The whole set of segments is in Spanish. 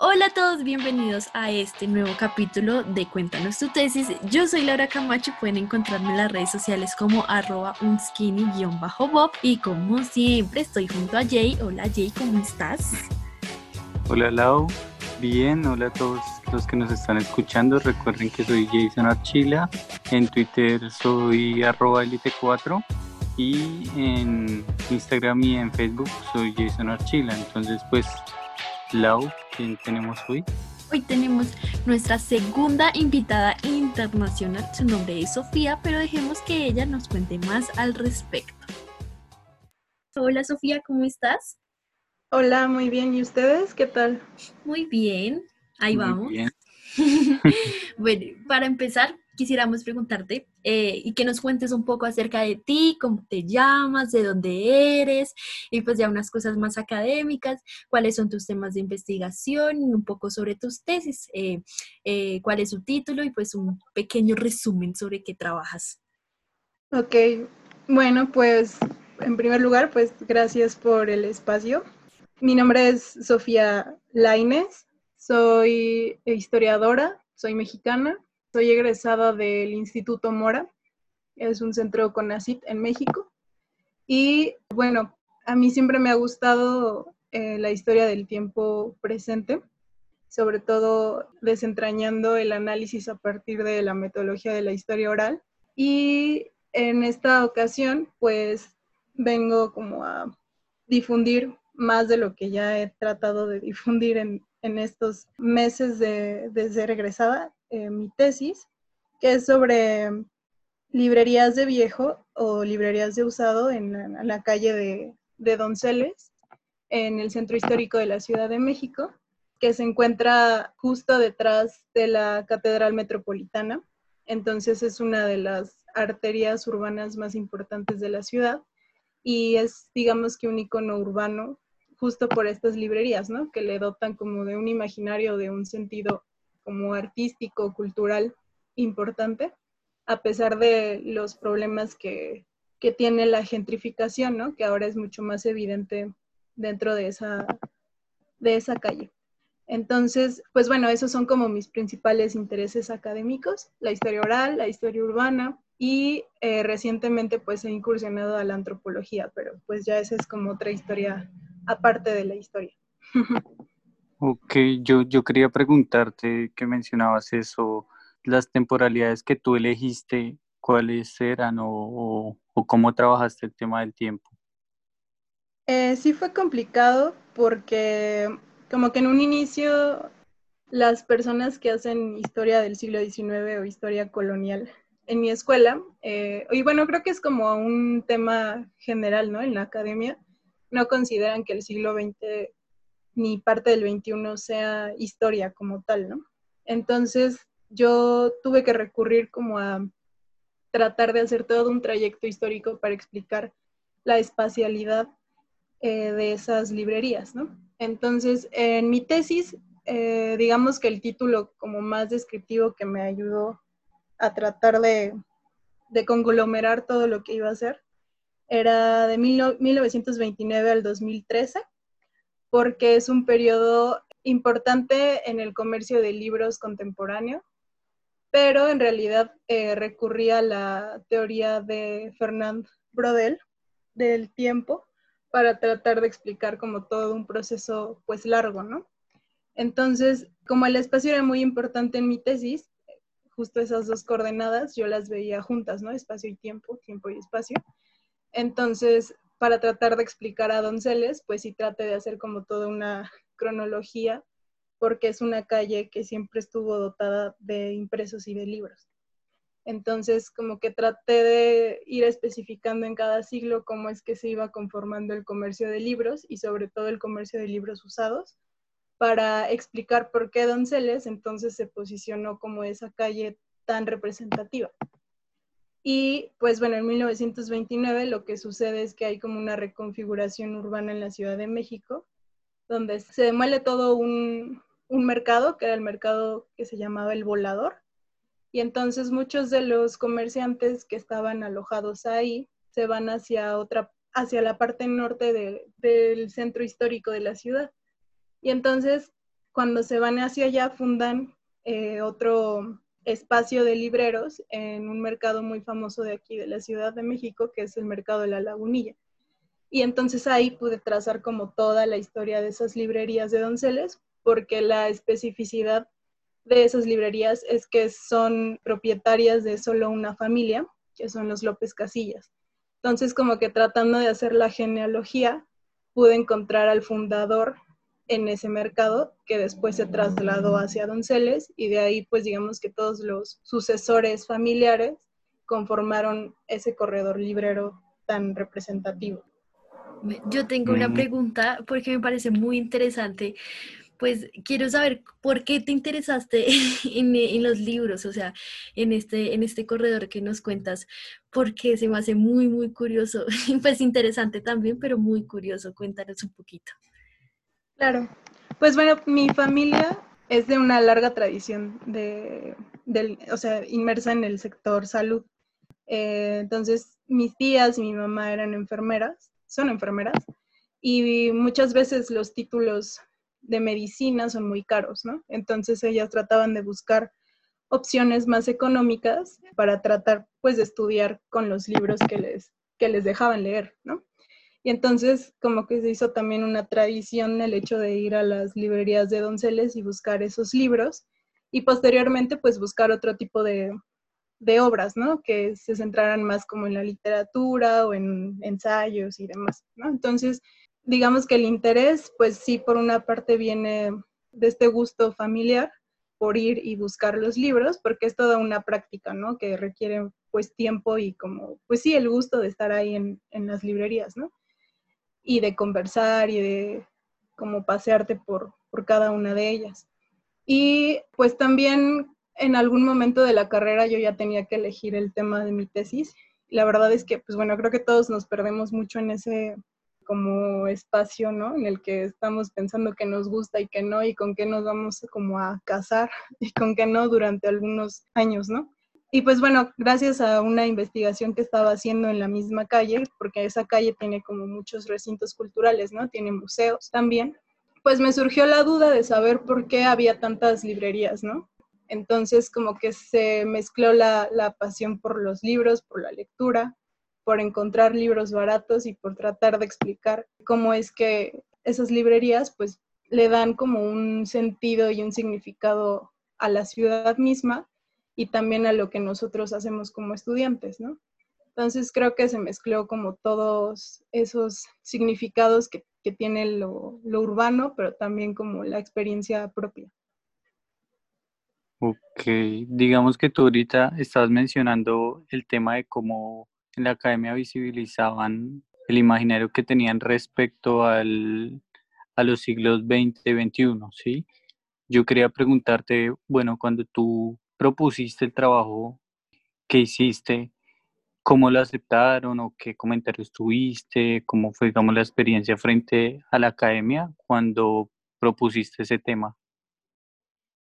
Hola a todos, bienvenidos a este nuevo capítulo de Cuéntanos tu tesis. Yo soy Laura Camacho, pueden encontrarme en las redes sociales como arroba unskinny-bob y como siempre estoy junto a Jay. Hola Jay, ¿cómo estás? Hola Lau, bien, hola a todos los que nos están escuchando. Recuerden que soy Jason Archila, en Twitter soy arroba elite4 y en Instagram y en Facebook soy Jason Archila. Entonces pues Lau, ¿quién tenemos hoy? Hoy tenemos nuestra segunda invitada internacional. Su nombre es Sofía, pero dejemos que ella nos cuente más al respecto. Hola Sofía, ¿cómo estás? Hola, muy bien. ¿Y ustedes? ¿Qué tal? Muy bien. Ahí Muy vamos. bien. bueno, para empezar, quisiéramos preguntarte eh, y que nos cuentes un poco acerca de ti, cómo te llamas, de dónde eres, y pues ya unas cosas más académicas, cuáles son tus temas de investigación, un poco sobre tus tesis, eh, eh, cuál es su título y pues un pequeño resumen sobre qué trabajas. Ok, bueno, pues en primer lugar, pues gracias por el espacio. Mi nombre es Sofía Laines, soy historiadora, soy mexicana, soy egresada del Instituto Mora, es un centro CONACIT en México. Y bueno, a mí siempre me ha gustado eh, la historia del tiempo presente, sobre todo desentrañando el análisis a partir de la metodología de la historia oral. Y en esta ocasión, pues vengo como a difundir más de lo que ya he tratado de difundir en, en estos meses de, de ser egresada, eh, mi tesis, que es sobre librerías de viejo o librerías de usado en, la- calle de, de Donceles, en el centro histórico de la Ciudad de México, que se encuentra justo detrás de la Catedral Metropolitana. Entonces es una de las arterias urbanas más importantes de la ciudad y es, digamos que, un icono urbano justo por estas librerías, ¿no? Que le dotan como de un imaginario, de un sentido como artístico, cultural importante, a pesar de los problemas que, que tiene la gentrificación, ¿no? Que ahora es mucho más evidente dentro de esa, de esa calle. Entonces, pues bueno, esos son como mis principales intereses académicos, la historia oral, la historia urbana y eh, recientemente pues he incursionado a la antropología, pero pues ya esa es como otra historia aparte de la historia. Ok, yo, yo quería preguntarte que mencionabas eso, las temporalidades que tú elegiste, ¿cuáles eran o, o- o cómo trabajaste el tema del tiempo? Eh, sí fue complicado porque como que en un inicio las personas que hacen historia del siglo XIX o historia colonial en mi escuela, eh, y bueno, creo que es como un tema general, ¿no? En la academia, no consideran que el siglo XX ni parte del XXI sea historia como tal, ¿no? Entonces yo tuve que recurrir como a tratar de hacer todo un trayecto histórico para explicar la espacialidad eh, de esas librerías, ¿no? Entonces, en mi tesis, eh, digamos que el título como más descriptivo que me ayudó a tratar de, conglomerar todo lo que iba a hacer era de mil no- 1929 al 2013, porque es un periodo importante en el comercio de libros contemporáneo, pero en realidad eh, recurría a la teoría de Fernand Brodel del tiempo para tratar de explicar como todo un proceso pues largo, ¿no? Entonces, como el espacio era muy importante en mi tesis, justo esas dos coordenadas yo las veía juntas, ¿no? Espacio y tiempo, tiempo y espacio. Entonces, para tratar de explicar a Donceles, pues sí traté de hacer como toda una cronología, porque es una calle que siempre estuvo dotada de impresos y de libros. Entonces, como que traté de ir especificando en cada siglo cómo es que se iba conformando el comercio de libros y sobre todo el comercio de libros usados para explicar por qué Donceles entonces se posicionó como esa calle tan representativa. Y pues bueno, en 1929 lo que sucede es que hay como una reconfiguración urbana en la Ciudad de México, donde se demuele todo un, un mercado, que era el mercado que se llamaba el volador, y entonces muchos de los comerciantes que estaban alojados ahí se van hacia otra, hacia la parte norte de- del centro histórico de la ciudad. Y entonces cuando se van hacia allá fundan eh, otro espacio de libreros en un mercado muy famoso de aquí, de la Ciudad de México, que es el mercado de la Lagunilla. Y entonces ahí pude trazar como toda la historia de esas librerías de Donceles, porque la especificidad de esas librerías es que son propietarias de solo una familia, que son los López Casillas. Entonces, como que tratando de hacer la genealogía, pude encontrar al fundador en ese mercado que después se trasladó hacia Donceles y de ahí pues digamos que todos los sucesores familiares conformaron ese corredor librero tan representativo. Yo tengo una mm. pregunta porque me parece muy interesante. Pues quiero saber por qué te interesaste en, los libros, o sea, en este, en este corredor que nos cuentas, porque se me hace muy, muy curioso, pues interesante también, pero muy curioso. Cuéntanos un poquito. Claro, pues bueno, mi familia es de una larga tradición de, o sea, inmersa en el sector salud. Eh, entonces, mis tías y mi mamá eran enfermeras son enfermeras y muchas veces los títulos de medicina son muy caros, ¿no? Entonces ellas trataban de buscar opciones más económicas para tratar pues de estudiar con los libros que les, que les dejaban leer, ¿no? Y entonces como que se hizo también una tradición el hecho de ir a las librerías de Donceles y buscar esos libros y posteriormente pues buscar otro tipo de, de obras, ¿no? Que se centraran más como en la literatura o en ensayos y demás, ¿no? Entonces, digamos que el interés, pues sí, por una parte viene de este gusto familiar por ir y buscar los libros, porque es toda una práctica, ¿no? Que requiere pues tiempo y como, pues sí, el gusto de estar ahí en, en las librerías, ¿no? Y de conversar y de como pasearte por, por cada una de ellas. Y pues también en algún momento de la carrera yo ya tenía que elegir el tema de mi tesis. La verdad es que, pues bueno, creo que todos nos perdemos mucho en ese como espacio, ¿no? En el que estamos pensando que nos gusta y que no, y con qué nos vamos como a casar y con qué no durante algunos años, ¿no? Y pues bueno, gracias a una investigación que estaba haciendo en la misma calle, porque esa calle tiene como muchos recintos culturales, ¿no? Tiene museos también, pues me surgió la duda de saber por qué había tantas librerías, ¿no? Entonces como que se mezcló la, pasión por los libros, por la lectura, por encontrar libros baratos y por tratar de explicar cómo es que esas librerías pues le dan como un sentido y un significado a la ciudad misma y también a lo que nosotros hacemos como estudiantes, ¿no? Entonces creo que se mezcló como todos esos significados que, tiene lo urbano, pero también como la experiencia propia. Ok, digamos que tú ahorita estás mencionando el tema de cómo en la academia visibilizaban el imaginario que tenían respecto al, a los siglos XX y XXI, ¿sí? Yo quería preguntarte, bueno, cuando tú propusiste el trabajo que hiciste, ¿cómo lo aceptaron o qué comentarios tuviste? ¿Cómo fue, digamos, la experiencia frente a la academia cuando propusiste ese tema?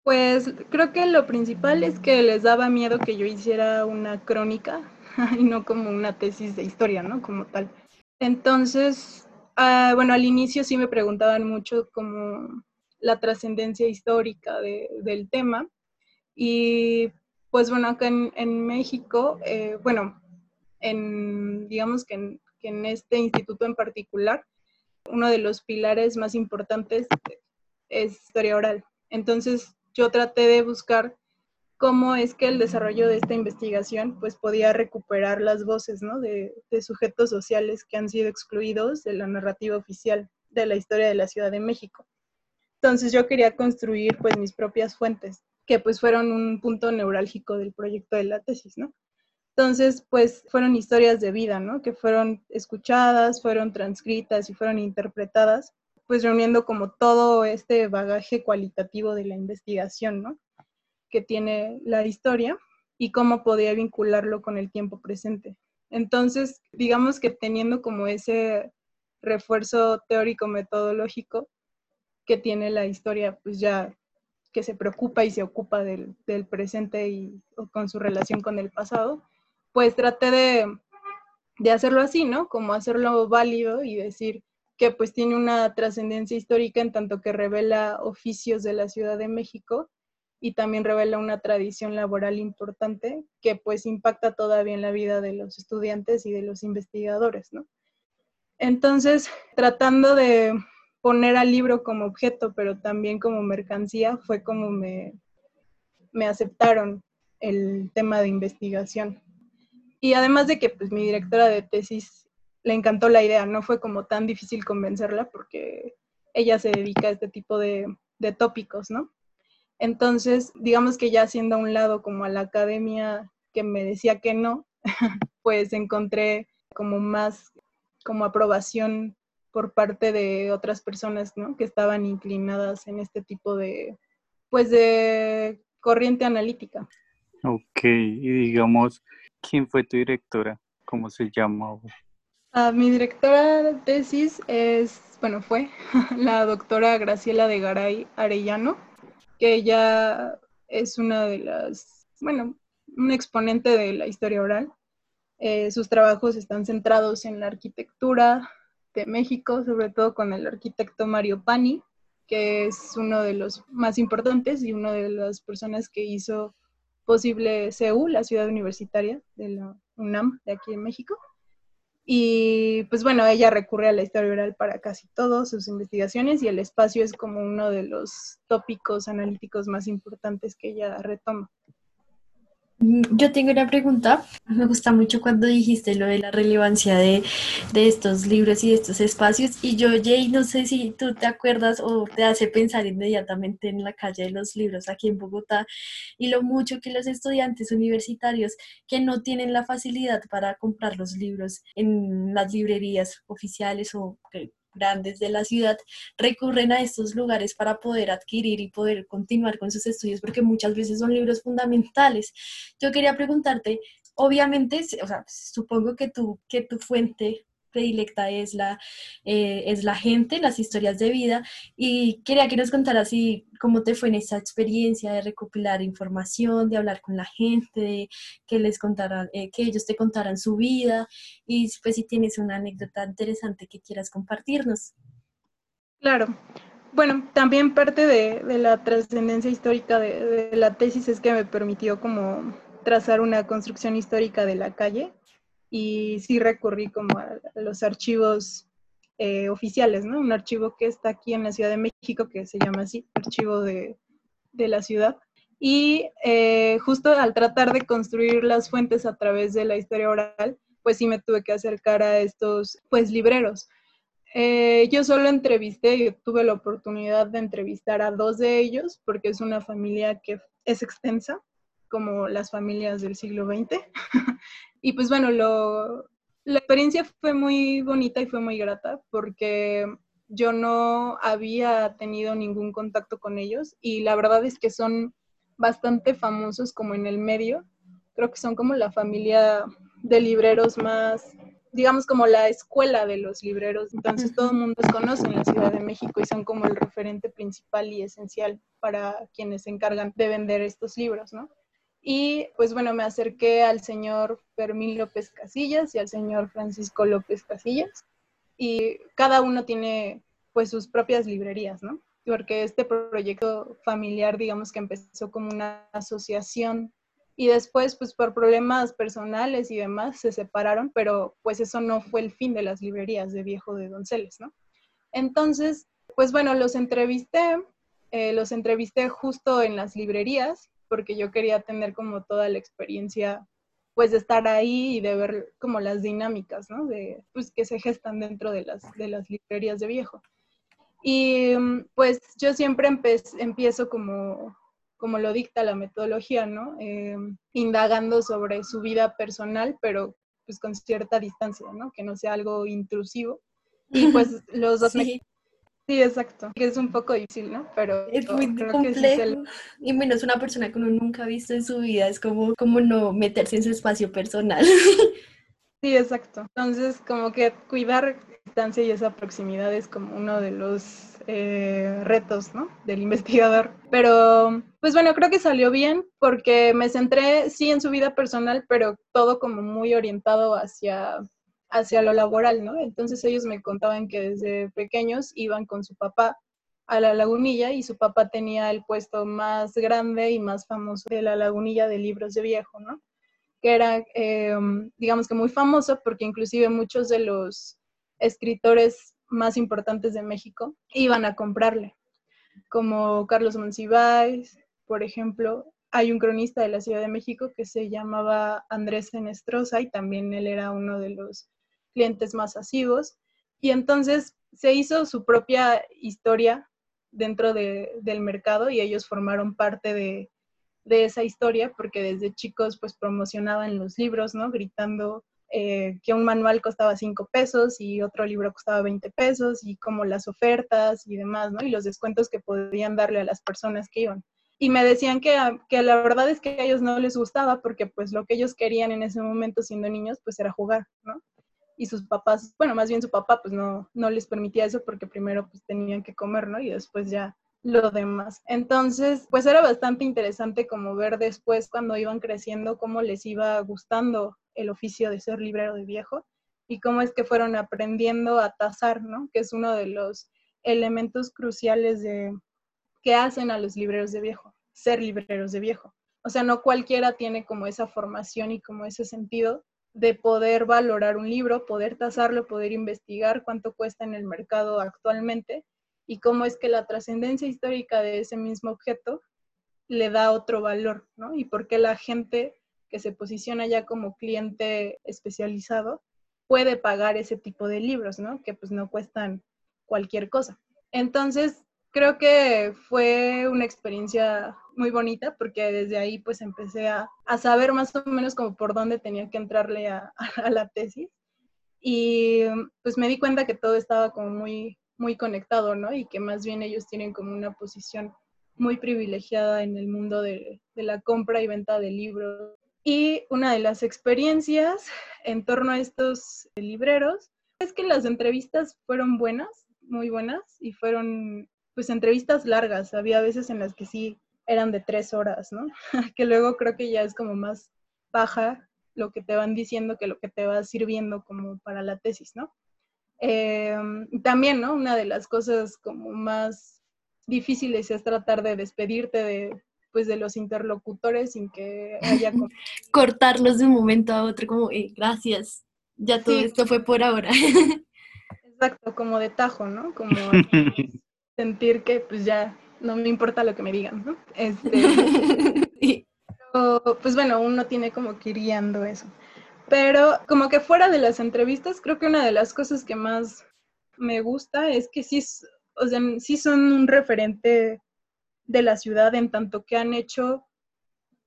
Pues creo que lo principal es que les daba miedo que yo hiciera una crónica y no como una tesis de historia, ¿no? Como tal. Entonces, ah, bueno, al inicio sí me preguntaban mucho como la trascendencia histórica del tema. Y pues bueno, acá en, México, eh, bueno, en, digamos que en, que en este instituto en particular, uno de los pilares más importantes es historia oral. Entonces, yo traté de buscar cómo es que el desarrollo de esta investigación pues podía recuperar las voces ¿no? de, sujetos sociales que han sido excluidos de la narrativa oficial de la historia de la Ciudad de México. Entonces yo quería construir pues mis propias fuentes, que pues fueron un punto neurálgico del proyecto de la tesis, ¿no? Entonces, pues fueron historias de vida, ¿no? Que fueron escuchadas, fueron transcritas y fueron interpretadas pues reuniendo como todo este bagaje cualitativo de la investigación, ¿no? Que tiene la historia y cómo podía vincularlo con el tiempo presente. Entonces, digamos que teniendo como ese refuerzo teórico-metodológico que tiene la historia, pues ya que se preocupa y se ocupa del, presente y con su relación con el pasado, pues traté de, de hacerlo así, ¿no? Como hacerlo válido y decir, que pues tiene una trascendencia histórica en tanto que revela oficios de la Ciudad de México y también revela una tradición laboral importante que pues impacta todavía en la vida de los estudiantes y de los investigadores, ¿no? Entonces, tratando de poner al libro como objeto, pero también como mercancía, fue como me, me aceptaron el tema de investigación. Y además de que pues mi directora de tesis le encantó la idea, no fue como tan difícil convencerla porque ella se dedica a este tipo de, de tópicos, ¿no? Entonces, digamos que ya haciendo a un lado como a la academia que me decía que no, pues encontré como más como aprobación por parte de otras personas, ¿no? Que estaban inclinadas en este tipo de, pues de corriente analítica. Ok, y digamos, ¿quién fue tu directora? ¿Cómo se llama? Ah, mi directora de tesis es, bueno, fue la doctora Graciela de Garay Arellano que ella es una de las, bueno, un exponente de la historia oral. Eh, sus trabajos están centrados en la arquitectura de México, sobre todo con el arquitecto Mario Pani, que es uno de los más importantes y una de las personas que hizo posible CEU, la ciudad universitaria de la UNAM de aquí en México. Y pues bueno, ella recurre a la historia oral para casi todas sus investigaciones y el espacio es como uno de los tópicos analíticos más importantes que ella retoma. Mm, yo tengo una pregunta. Me gusta mucho cuando dijiste lo de la relevancia de, estos libros y de estos espacios. Y yo, Jay, no sé si tú te acuerdas o te hace pensar inmediatamente en la calle de los libros aquí en Bogotá y lo mucho que los estudiantes universitarios que no tienen la facilidad para comprar los libros en las librerías oficiales o que grandes de la ciudad recurren a estos lugares para poder adquirir y poder continuar con sus estudios, porque muchas veces son libros fundamentales. Yo quería preguntarte, obviamente, o sea, supongo que tu, que tu fuente predilecta es la, eh, es la gente, las historias de vida. Y quería que nos contaras si, cómo te fue en esa experiencia de recopilar información, de hablar con la gente, que les contaran, eh, que ellos te contaran su vida y pues si tienes una anécdota interesante que quieras compartirnos. Claro. Bueno, también parte de, la trascendencia histórica de, de la tesis es que me permitió como trazar una construcción histórica de la calle y sí recurrí como a, los archivos eh, oficiales, ¿no? Un archivo que está aquí en la Ciudad de México, que se llama así, Archivo de, de la Ciudad. Y eh, justo al tratar de construir las fuentes a través de la historia oral, pues sí me tuve que acercar a estos, pues, libreros. Eh, yo solo entrevisté y tuve la oportunidad de entrevistar a dos de ellos, porque es una familia que es extensa, como las familias del siglo XX. Y pues bueno, lo, la experiencia fue muy bonita y fue muy grata porque yo no había tenido ningún contacto con ellos y la verdad es que son bastante famosos como en el medio. Creo que son como la familia de libreros más, digamos como la escuela de los libreros. Entonces todo el mundo los conoce en la Ciudad de México y son como el referente principal y esencial para quienes se encargan de vender estos libros, ¿no? Y pues bueno, me acerqué al señor Fermín López Casillas y al señor Francisco López Casillas. Y cada uno tiene pues sus propias librerías, ¿no? Porque este proyecto familiar, digamos que empezó como una asociación y después pues por problemas personales y demás se separaron, pero pues eso no fue el fin de las librerías de Viejo de Donceles, ¿no? Entonces, pues bueno, los entrevisté, eh, los entrevisté justo en las librerías porque yo quería tener como toda la experiencia pues de estar ahí y de ver como las dinámicas, ¿no? De, pues que se gestan dentro de las, de las librerías de viejo. Y pues yo siempre empiezo como, como lo dicta la metodología, ¿no? Eh, indagando sobre su vida personal, pero pues con cierta distancia, ¿no? Que no sea algo intrusivo. Y pues los dos Sí, exacto. Que es un poco difícil, ¿no? Pero es muy complejo. Y menos una persona que uno nunca ha visto en su vida, es como, como no meterse en su espacio personal. Sí, exacto. Entonces, como que cuidar distancia y esa proximidad es como uno de los eh, retos, ¿no? Del investigador. Pero, pues bueno, creo que salió bien porque me centré, sí, en su vida personal, pero todo como muy orientado hacia hacia lo laboral, ¿no? Entonces ellos me contaban que desde pequeños iban con su papá a la lagunilla y su papá tenía el puesto más grande y más famoso de la lagunilla de libros de viejo, ¿no? Que era, em, digamos que muy famoso porque inclusive muchos de los escritores más importantes de México iban a comprarle, como Carlos Monsiváis, por ejemplo. Hay un cronista de la Ciudad de México que se llamaba Andrés Fenestrosa y también él era uno de los clientes más asivos. Y entonces se hizo su propia historia dentro del mercado y ellos formaron parte de, esa historia porque desde chicos pues promocionaban los libros, ¿no? Gritando eh, que un manual costaba 5 pesos y otro libro costaba 20 pesos y como las ofertas y demás, ¿no? Y los descuentos que podían darle a las personas que iban. Y me decían que, que la verdad es que a ellos no les gustaba porque pues lo que ellos querían en ese momento siendo niños pues era jugar, ¿no? Y sus papás, bueno, más bien su papá, pues no, no les permitía eso porque primero pues tenían que comer, ¿no? Y después ya lo demás. Entonces, pues era bastante interesante como ver después cuando iban creciendo cómo les iba gustando el oficio de ser librero de viejo y cómo es que fueron aprendiendo a tasar, ¿no? Que es uno de los elementos cruciales de que hacen a los libreros de viejo, ser libreros de viejo. O sea, no cualquiera tiene como esa formación y como ese sentido de poder valorar un libro, poder tasarlo, poder investigar cuánto cuesta en el mercado actualmente y cómo es que la trascendencia histórica de ese mismo objeto le da otro valor, ¿no? Y por qué la gente que se posiciona ya como cliente especializado puede pagar ese tipo de libros, ¿no? Que pues no cuestan cualquier cosa. Entonces, creo que fue una experiencia muy bonita porque desde ahí pues empecé a, saber más o menos como por dónde tenía que entrarle a, la tesis y pues me di cuenta que todo estaba como muy, muy conectado, ¿no? Y que más bien ellos tienen como una posición muy privilegiada en el mundo de, de la compra y venta de libros. Y una de las experiencias en torno a estos libreros es que las entrevistas fueron buenas, muy buenas, y fueron pues entrevistas largas, había veces en las que sí eran de tres horas, ¿no? que luego creo que ya es como más baja lo que te van diciendo que lo que te va sirviendo como para la tesis, ¿no? Em, también, ¿no? Una de las cosas como más difíciles es tratar de despedirte de, pues, de los interlocutores sin que haya... Cortarlos de un momento a otro, como, eh, gracias, ya todo esto fue por ahora. Exacto, como de tajo, ¿no? Como sentir que pues ya no me importa lo que me digan, ¿no? Este, pues bueno, uno tiene como que ir guiando eso. Pero como que fuera de las entrevistas, creo que una de las cosas que más me gusta es que sí, o sea, sí son un referente de la ciudad en tanto que han hecho,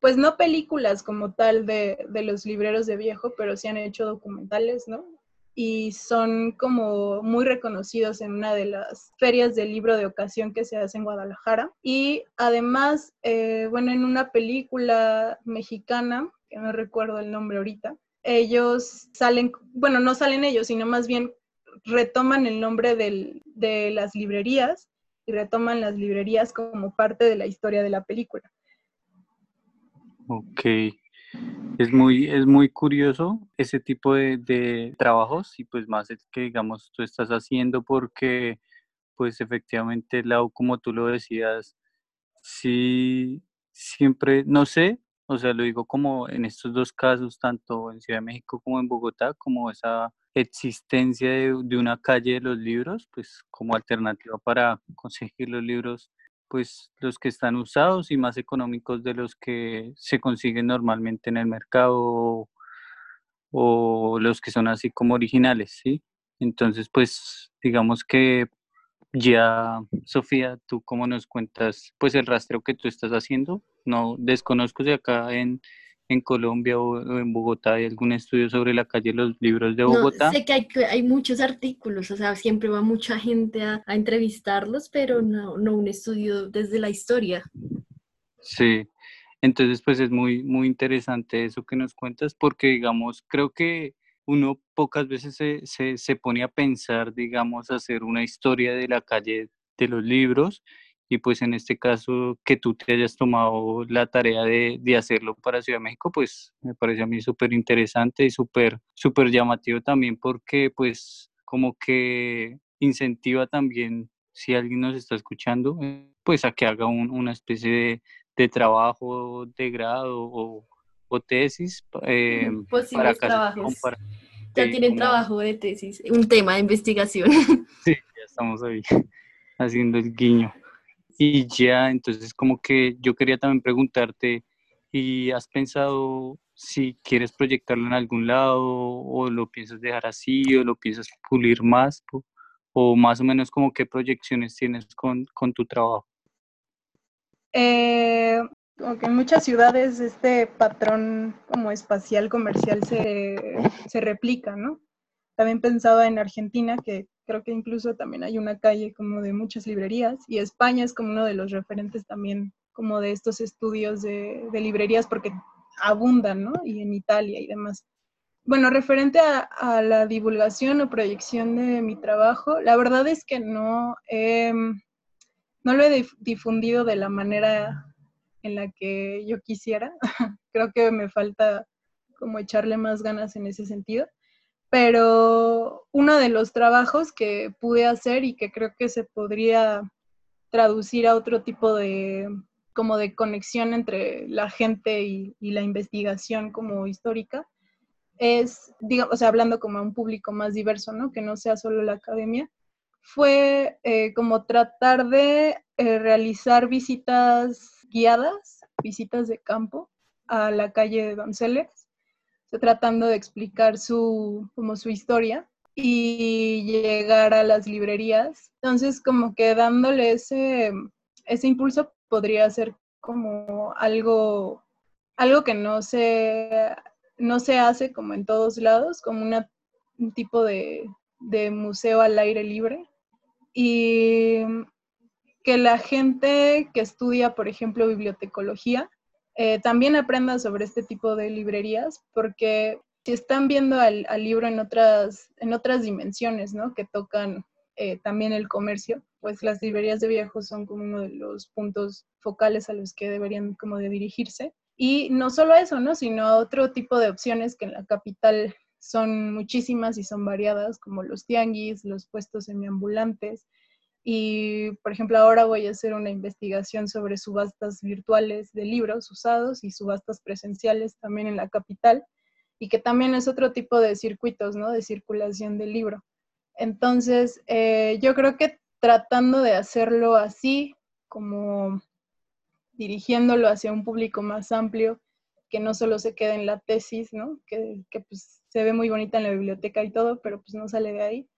pues no películas como tal de, de los libreros de viejo, pero sí han hecho documentales, ¿no? Y son como muy reconocidos en una de las ferias del libro de ocasión que se hace en Guadalajara. Y además, eh, bueno, en una película mexicana, que no recuerdo el nombre ahorita, ellos salen, bueno, no salen ellos, sino más bien retoman el nombre de las librerías y retoman las librerías como parte de la historia de la película. Ok. Es muy, es muy curioso ese tipo de, trabajos y pues más es que digamos tú estás haciendo porque pues efectivamente Lau, como tú lo decías, sí, siempre, no sé, o sea, lo digo como en estos dos casos, tanto en Ciudad de México como en Bogotá, como esa existencia de, de una calle de los libros, pues como alternativa para conseguir los libros pues los que están usados y más económicos de los que se consiguen normalmente en el mercado o los que son así como originales, ¿sí? Entonces, pues digamos que ya, Sofía, tú cómo nos cuentas pues el rastreo que tú estás haciendo. No desconozco si acá en, en Colombia o, en Bogotá hay algún estudio sobre la calle de los libros de Bogotá. sé que hay, hay, muchos artículos, o sea, siempre va mucha gente a, a entrevistarlos, pero no, no, un estudio desde la historia. Sí, entonces pues es muy, muy interesante eso que nos cuentas porque digamos, creo que uno pocas veces se, se, se pone a pensar, digamos, hacer una historia de la calle de los libros y pues en este caso que tú te hayas tomado la tarea de, de hacerlo para Ciudad de México, pues me parece a mí súper interesante y súper, súper llamativo también porque pues como que incentiva también, si alguien nos está escuchando, eh, pues a que haga una especie de, de, trabajo de grado o, o tesis eh, para trabajos. ya tienen trabajo de tesis, un tema de investigación. Sí, ya estamos ahí haciendo el guiño. Y ya, entonces como que yo quería también preguntarte, ¿y has pensado si quieres proyectarlo en algún lado o lo piensas dejar así o lo piensas pulir más? ¿O más o menos como qué proyecciones tienes con, con tu trabajo? Eh, en muchas ciudades este patrón como espacial comercial se, se replica, ¿no? También pensaba en Argentina, que creo que incluso también hay una calle como de muchas librerías, y España es como uno de los referentes también como de estos estudios de, librerías, porque abundan, ¿no? Y en Italia y demás. Bueno, referente a, la divulgación o proyección de mi trabajo, la verdad es que no, no lo he difundido de la manera en la que yo quisiera. Creo que me falta como echarle más ganas en ese sentido. Pero uno de los trabajos que pude hacer y que creo que se podría traducir a otro tipo de como de conexión entre la gente y, la investigación como histórica es, digamos, o sea, hablando como a un público más diverso, ¿no? Que no sea solo la academia, fue eh, como tratar de eh, realizar visitas guiadas, visitas de campo a la calle de Donceles, tratando de explicar su, como su historia y llegar a las librerías. Entonces, como que dándole ese, ese impulso podría ser como algo, algo que no se, no se hace como en todos lados, como una, un tipo de, de museo al aire libre. Y que la gente que estudia, por ejemplo, bibliotecología, eh, también aprenda sobre este tipo de librerías, porque si están viendo al, libro en otras, en otras dimensiones, ¿no? Que tocan eh, también el comercio, pues las librerías de viejos son como uno de los puntos focales a los que deberían como de dirigirse. Y no solo eso, ¿no? Sino otro tipo de opciones que en la capital son muchísimas y son variadas, como los tianguis, los puestos semiambulantes, y, por ejemplo, ahora voy a hacer una investigación sobre subastas virtuales de libros usados y subastas presenciales también en la capital, y que también es otro tipo de circuitos, ¿no? De circulación del libro. Entonces, eh, yo creo que tratando de hacerlo así, como dirigiéndolo hacia un público más amplio, que no solo se quede en la tesis, ¿no? Que, que pues, se ve muy bonita en la biblioteca y todo, pero pues no sale de ahí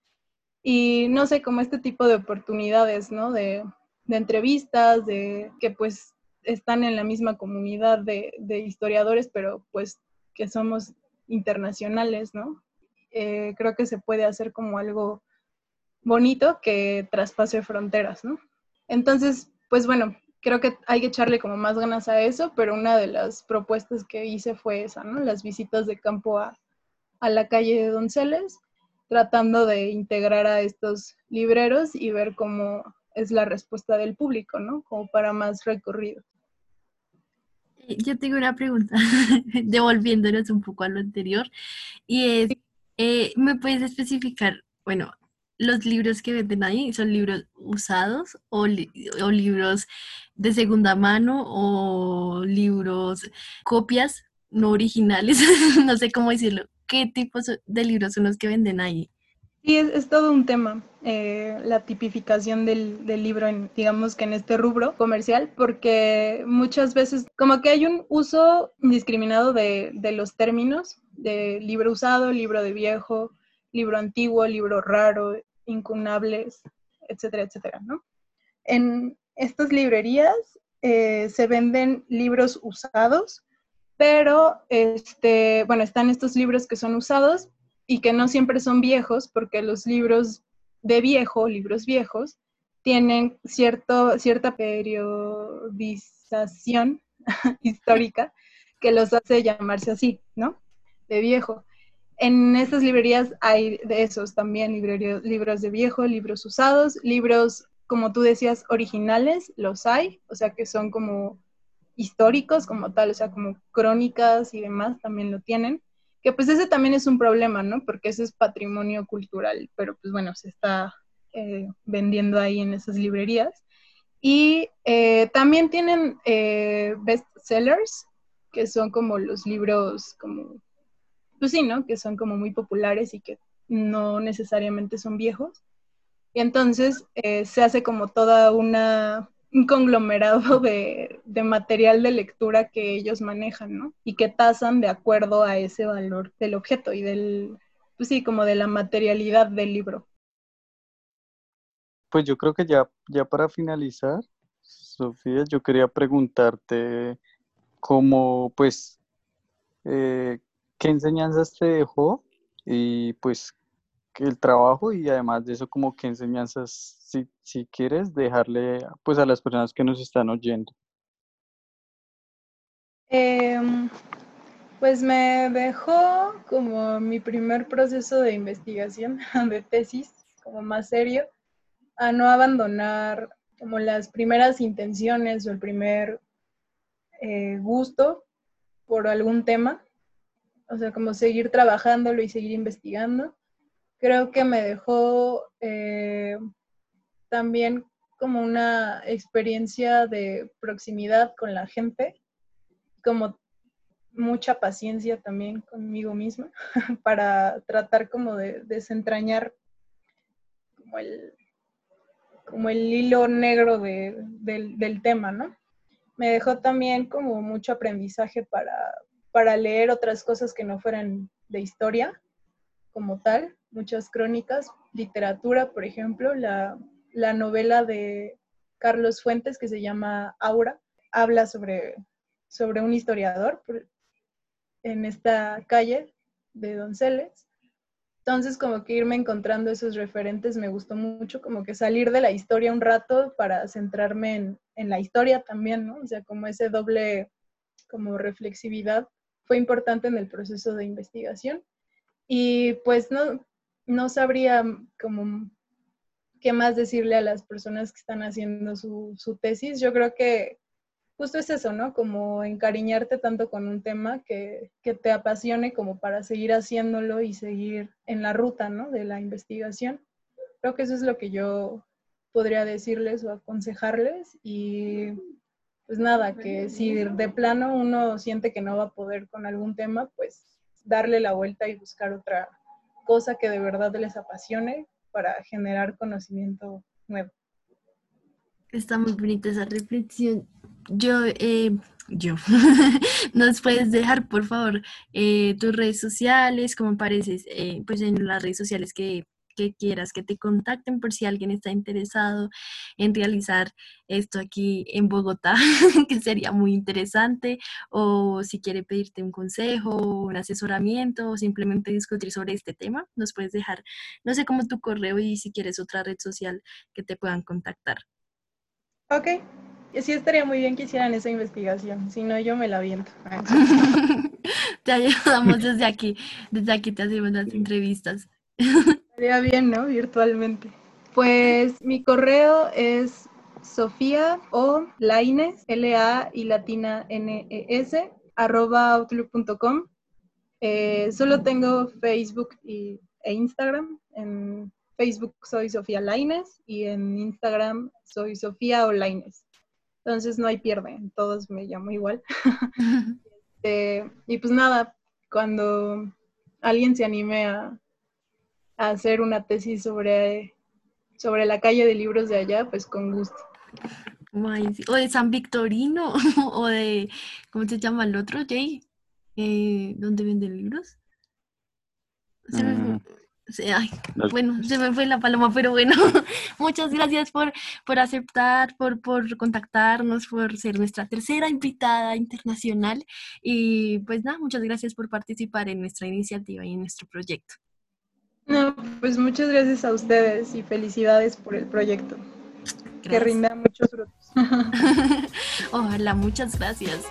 y no sé, como este tipo de oportunidades, ¿no? De, entrevistas, de que pues están en la misma comunidad de, historiadores, pero pues que somos internacionales, ¿no? Eh, creo que se puede hacer como algo bonito que traspase fronteras, ¿no? Entonces, pues bueno, creo que hay que echarle como más ganas a eso, pero una de las propuestas que hice fue esa, ¿no? Las visitas de campo a, a la calle de Donceles tratando de integrar a estos libreros y ver cómo es la respuesta del público, ¿no? Como para más recorrido. Yo tengo una pregunta, devolviéndonos un poco a lo anterior, y es, eh, ¿me puedes especificar, bueno, los libros que venden ahí son libros usados o, o libros de segunda mano o libros copias no originales, no sé cómo decirlo? Qué tipos de libros son los que venden ahí. Sí, es, todo un tema, eh, la tipificación del, libro, en, digamos que en este rubro comercial, porque muchas veces como que hay un uso indiscriminado de, los términos, de libro usado, libro de viejo, libro antiguo, libro raro, incunables, etcétera, etcétera, ¿no? En estas librerías eh, se venden libros usados pero este, bueno, están estos libros que son usados y que no siempre son viejos, porque los libros de viejo, libros viejos, tienen cierto, cierta periodización histórica que los hace llamarse así, ¿no? De viejo. En estas librerías hay de esos también, libros de viejo, libros usados, libros como tú decías, originales, los hay, o sea, que son como históricos como tal, o sea, como crónicas y demás también lo tienen, que pues ese también es un problema, ¿no? Porque ese es patrimonio cultural, pero pues bueno, se está eh, vendiendo ahí en esas librerías. Y eh, también tienen eh, bestsellers, que son como los libros como, pues sí, ¿no? Que son como muy populares y que no necesariamente son viejos. Y entonces eh, se hace como toda una un conglomerado de, de, material de lectura que ellos manejan, ¿no? Y que tasan de acuerdo a ese valor del objeto y del, pues sí, como de la materialidad del libro. Pues yo creo que ya, ya para finalizar, Sofía, yo quería preguntarte cómo, pues, eh, ¿qué enseñanzas te dejó? Y pues el trabajo y además de eso como qué enseñanzas si, si quieres dejarle pues a las personas que nos están oyendo. Em, pues me dejó como mi primer proceso de investigación de tesis, como más serio, a no abandonar como las primeras intenciones o el primer eh, gusto por algún tema, o sea, como seguir trabajándolo y seguir investigando creo que me dejó eh, también como una experiencia de proximidad con la gente, como mucha paciencia también conmigo misma para tratar como de desentrañar como el, como el hilo negro del, tema, ¿no? Me dejó también como mucho aprendizaje para, para leer otras cosas que no fueran de historia como tal, muchas crónicas, literatura, por ejemplo, la, novela de Carlos Fuentes que se llama Aura, habla sobre, sobre un historiador en esta calle de Donceles. Entonces, como que irme encontrando esos referentes me gustó mucho, como que salir de la historia un rato para centrarme en, en la historia también, ¿no? O sea, como ese doble, como reflexividad fue importante en el proceso de investigación. Y pues no, no sabría como qué más decirle a las personas que están haciendo su, tesis. Yo creo que justo es eso, ¿no? Como encariñarte tanto con un tema que, te apasione como para seguir haciéndolo y seguir en la ruta, ¿no? De la investigación. Creo que eso es lo que yo podría decirles o aconsejarles y pues nada, que si de plano uno siente que no va a poder con algún tema, pues darle la vuelta y buscar otra, cosa que de verdad les apasione para generar conocimiento nuevo. Está muy bonita esa reflexión. Yo, eh, yo, ¿nos puedes dejar, por favor, eh, tus redes sociales, cómo apareces, eh, pues en las redes sociales que que quieras que te contacten por si alguien está interesado en realizar esto aquí en Bogotá, que sería muy interesante, o si quiere pedirte un consejo, un asesoramiento, o simplemente discutir sobre este tema, nos puedes dejar, no sé cómo tu correo y si quieres otra red social que te puedan contactar. Ok, sí estaría muy bien que hicieran esa investigación, si no yo me la viento. te ayudamos desde aquí, desde aquí te hacemos las entrevistas. Estaría bien, ¿no? Virtualmente. Pues mi correo es Sofía o Laines, L-A y latina N-E-S, arroba outlook.com. Eh, solo tengo Facebook y, e Instagram. En Facebook soy Sofía Laines y en Instagram soy Sofía o Laines. Entonces no hay pierde, todos me llamo igual. Este, y pues nada, cuando alguien se anime a, hacer una tesis sobre, sobre la calle de libros de allá, pues con gusto. O de San Victorino, o de, ¿cómo se llama el otro, Jay? Eh, ¿Dónde venden libros? Mm. bueno, se me fue la paloma, pero bueno, muchas gracias por, por aceptar, por, por contactarnos, por ser nuestra tercera invitada internacional y pues nada, muchas gracias por participar en nuestra iniciativa y en nuestro proyecto. No, pues muchas gracias a ustedes y felicidades por el proyecto. Que rinda muchos frutos. Ojalá, muchas gracias.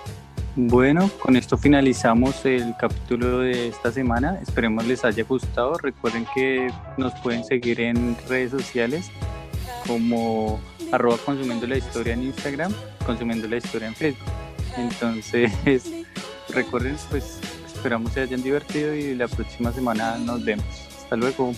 Bueno, con esto finalizamos el capítulo de esta semana. Esperemos les haya gustado. Recuerden que nos pueden seguir en redes sociales como arroba consumiendo la historia en Instagram, consumiendo la historia en Facebook. Entonces, recuerden, pues esperamos se hayan divertido y la próxima semana nos vemos. Hasta luego.